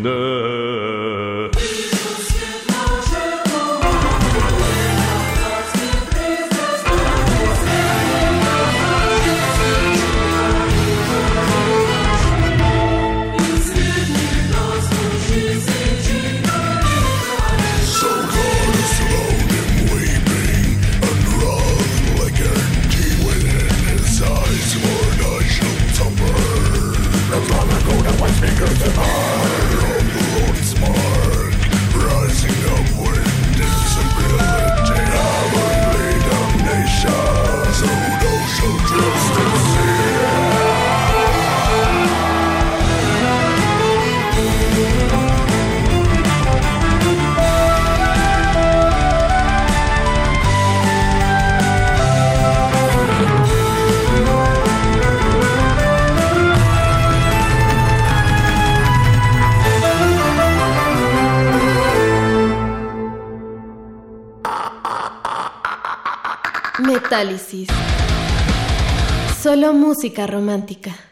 Metálisis. Música romántica.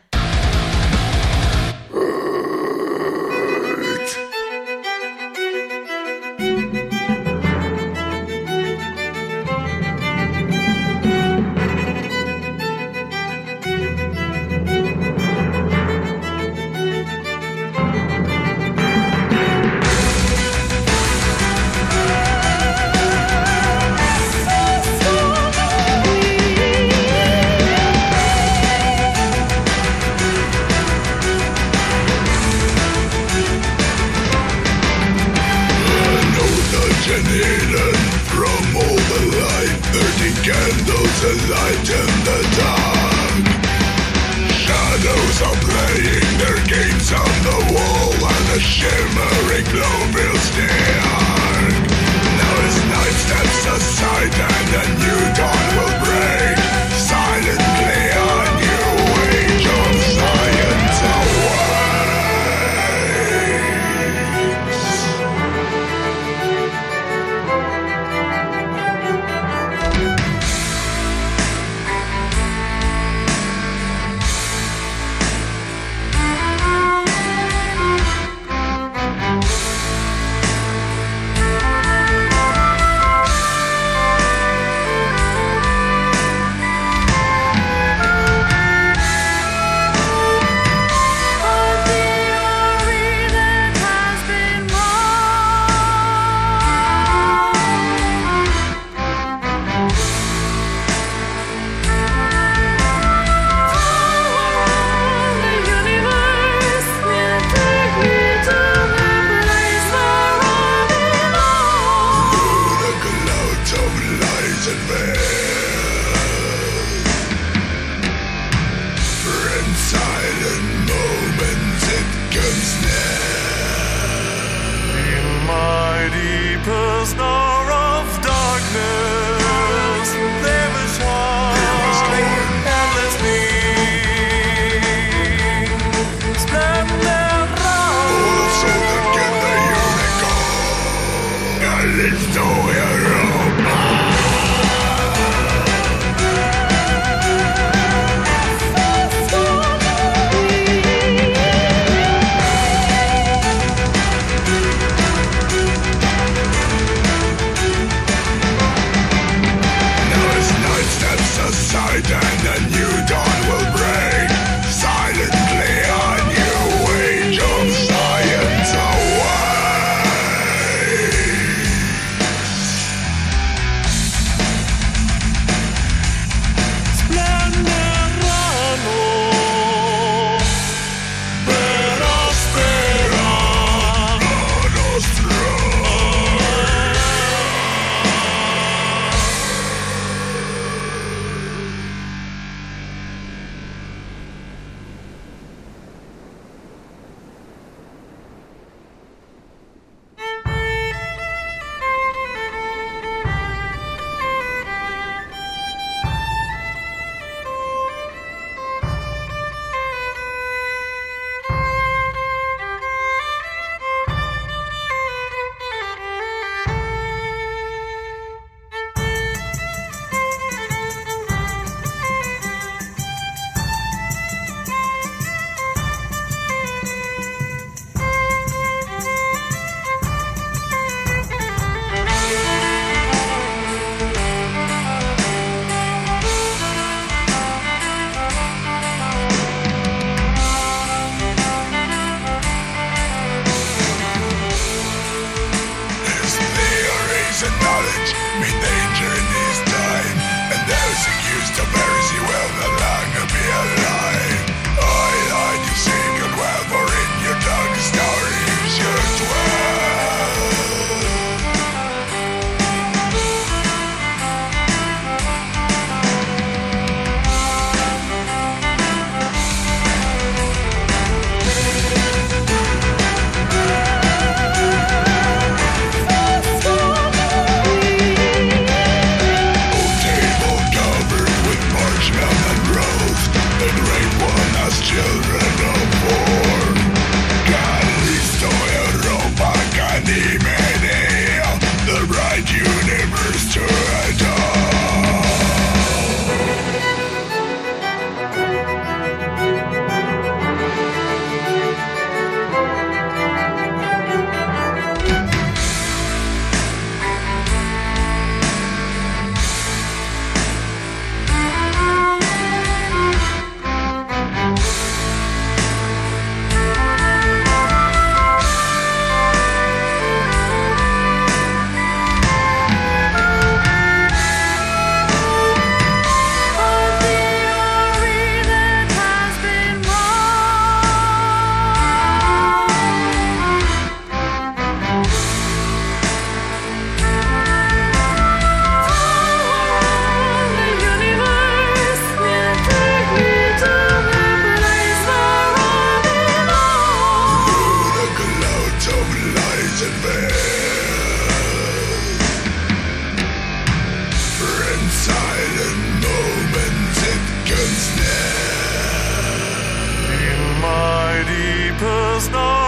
Let's do it! deepest night.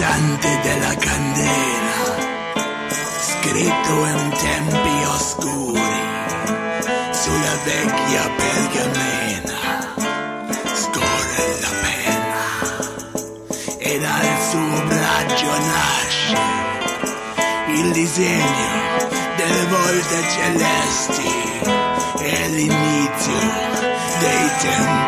frizzante della candela, scritto in tempi oscuri sulla vecchia pergamena, scorre la pena e dal suo braccio nasce il disegno delle volte celesti e l'inizio dei tempi.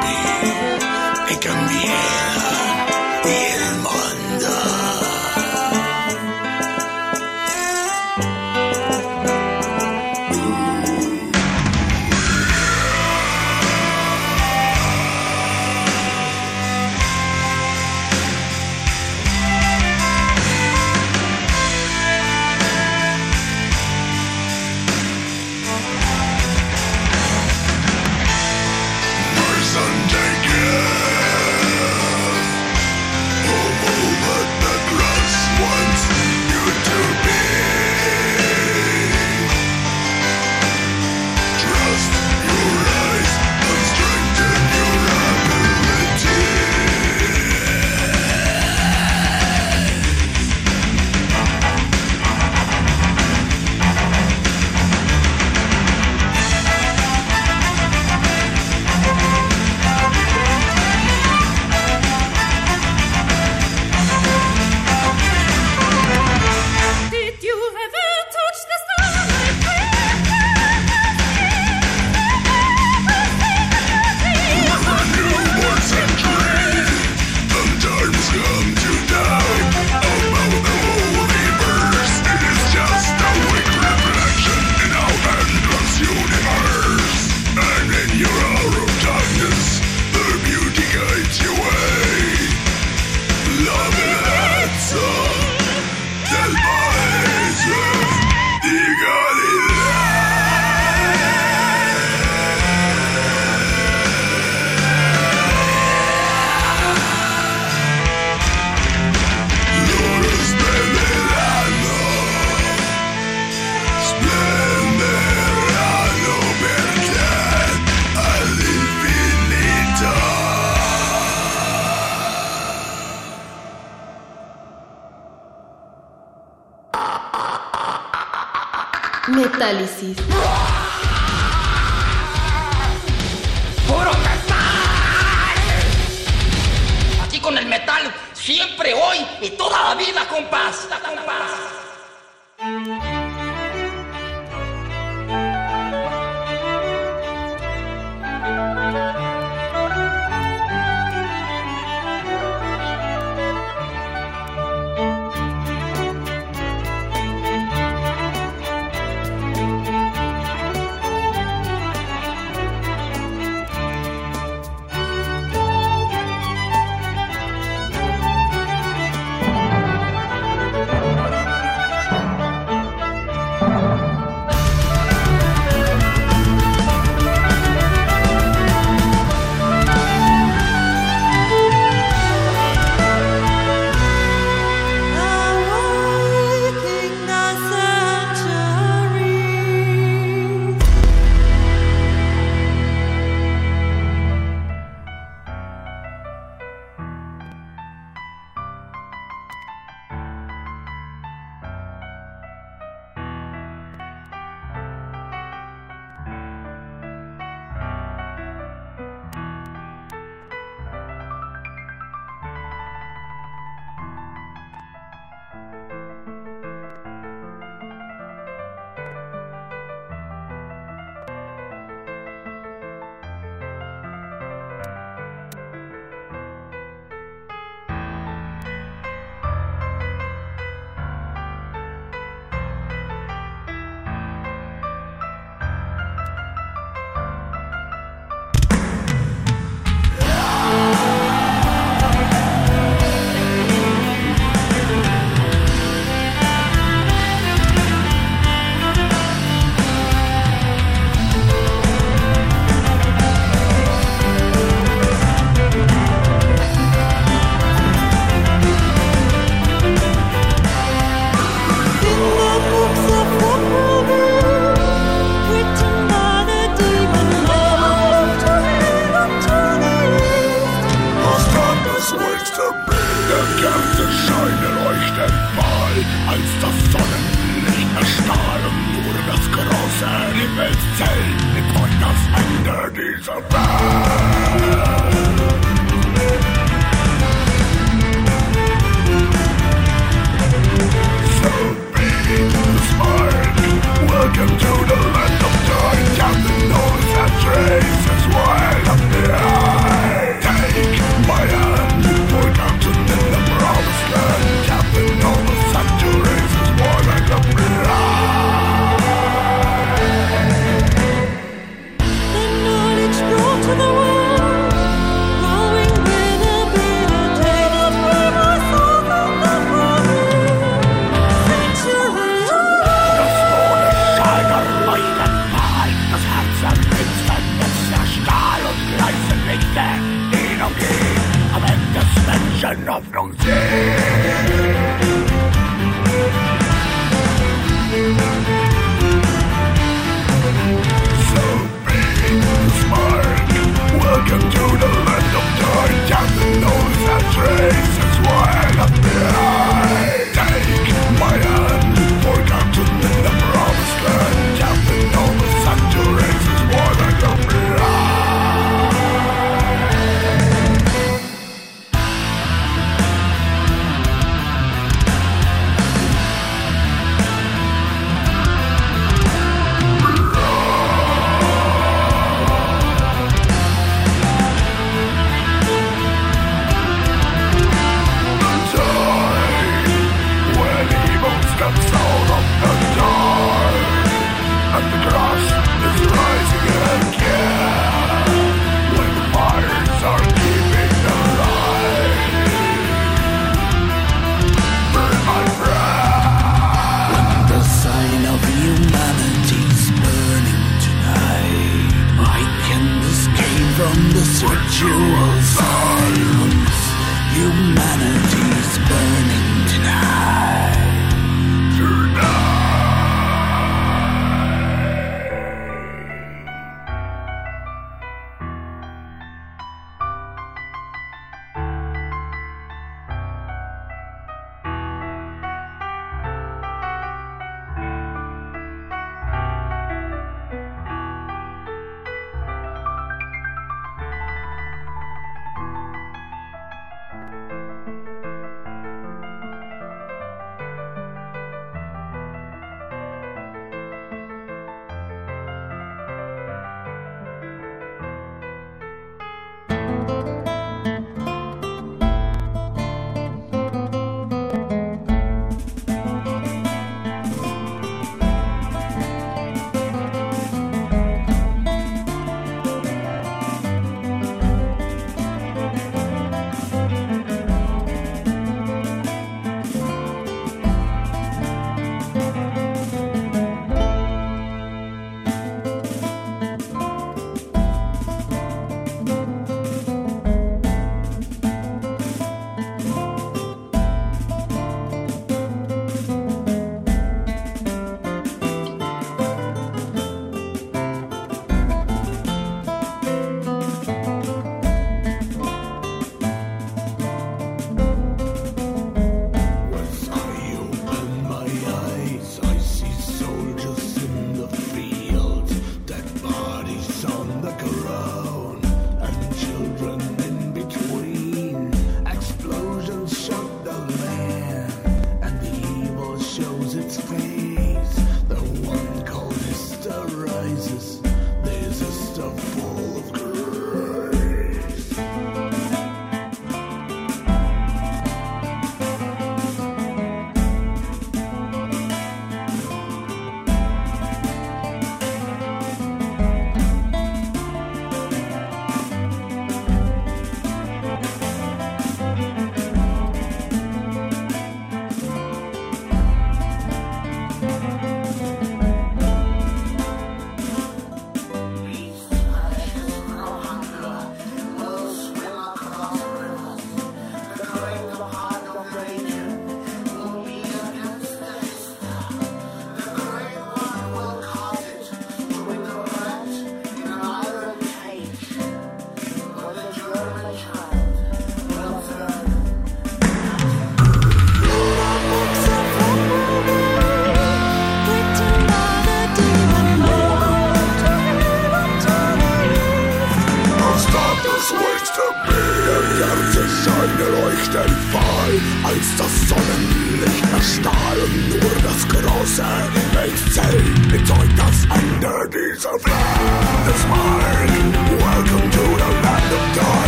jewels.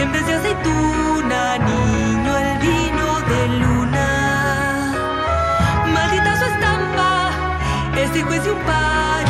Siembres de aceituna, niño, el vino de luna. Maldita su estampa, este juez y un par.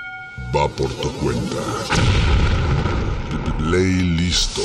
va por tu cuenta. Play listo.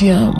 Resistencia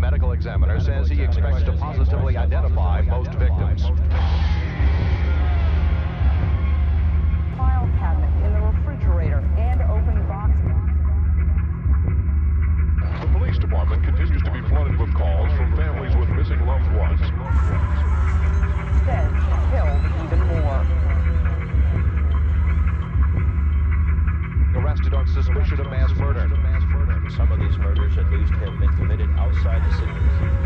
medical examiner says he expects to positively identify most victims. File cabinet in the refrigerator and open box. The police department continues to be flooded with calls from families with missing loved ones. Says killed even more. Arrested on suspicion of mass murder. Some of these murders, at least, have been committed outside the city.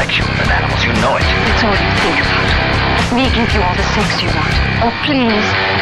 sex you animals. You know it. It's all you think. about. Me give you all the sex you want. Oh, please.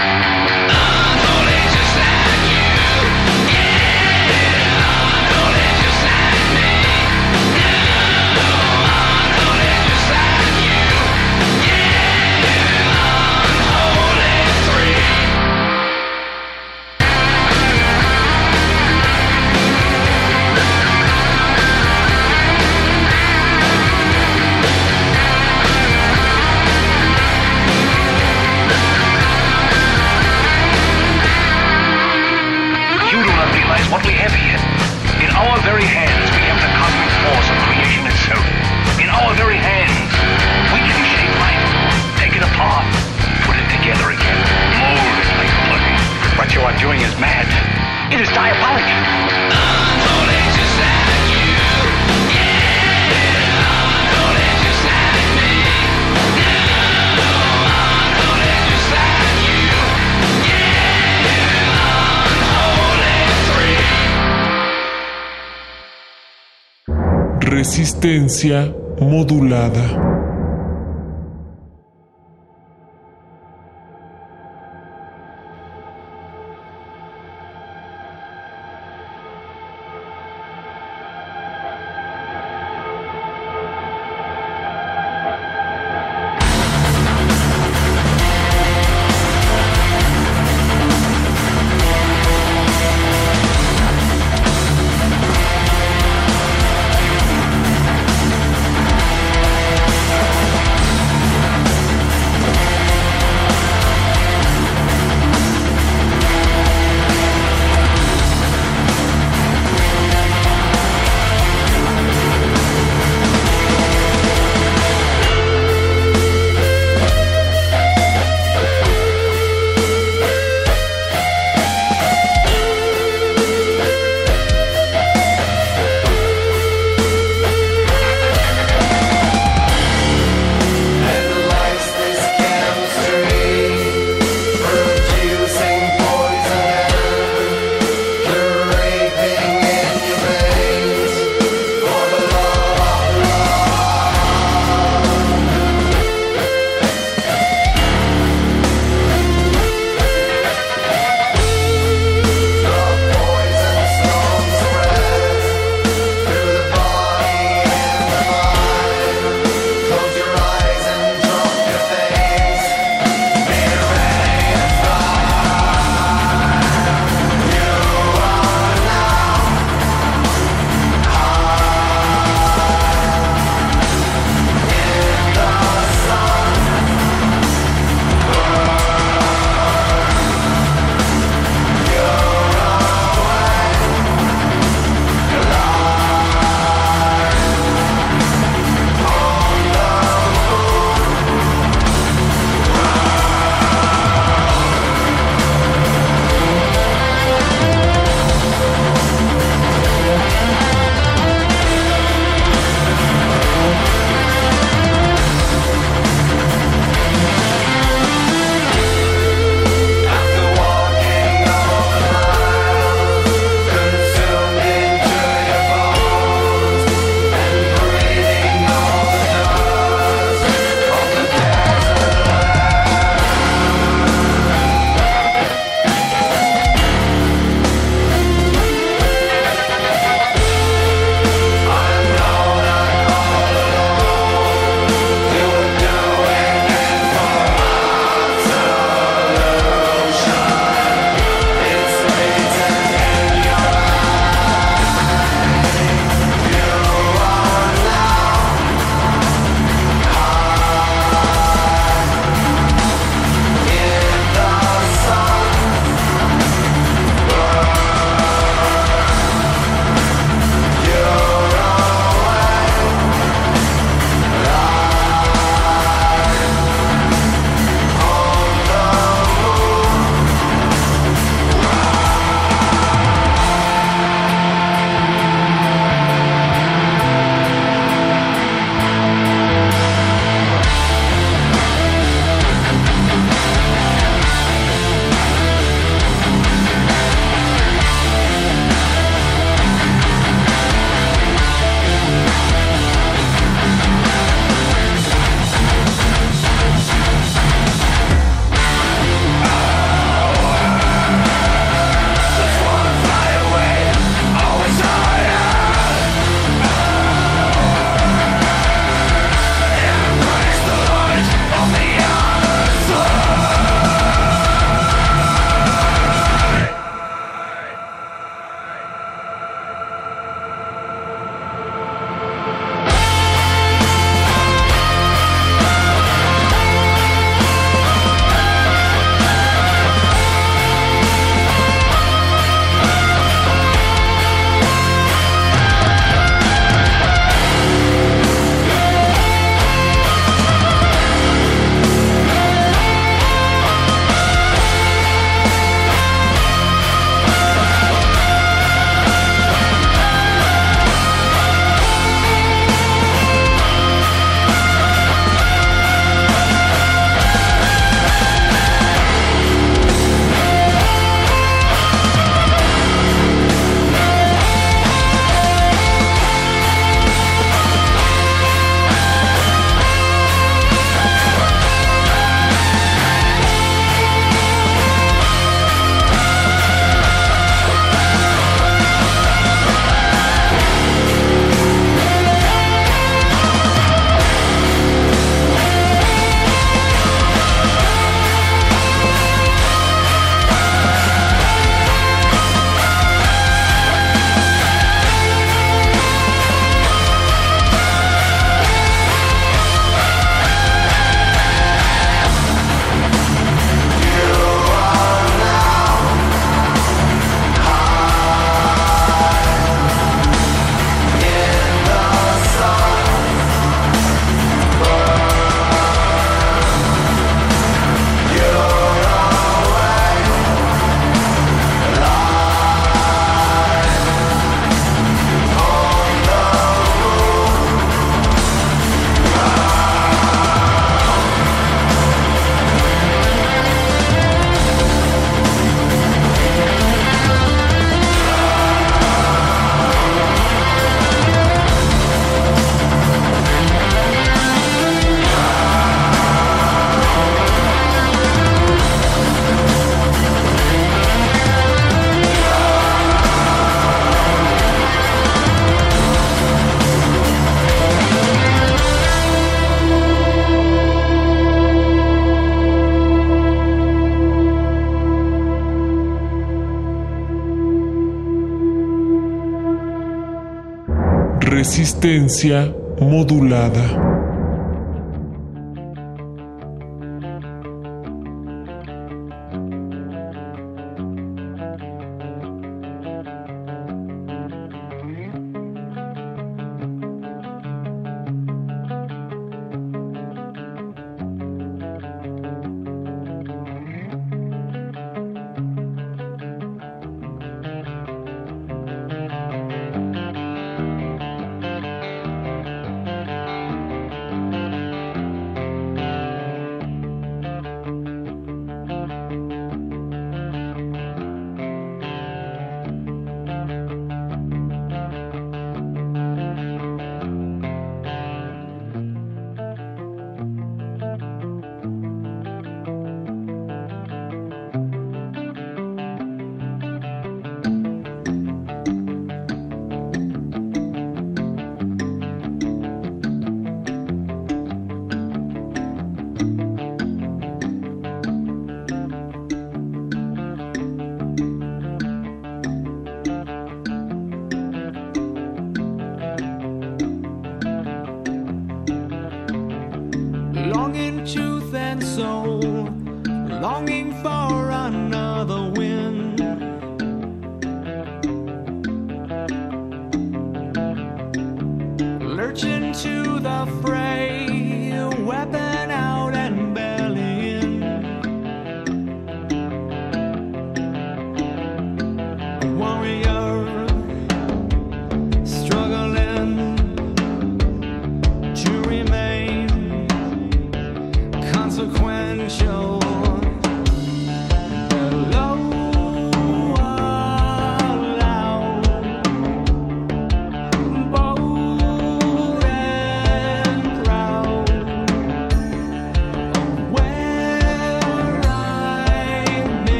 resistencia modulada. Resistencia modulada.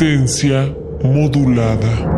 Resistencia modulada.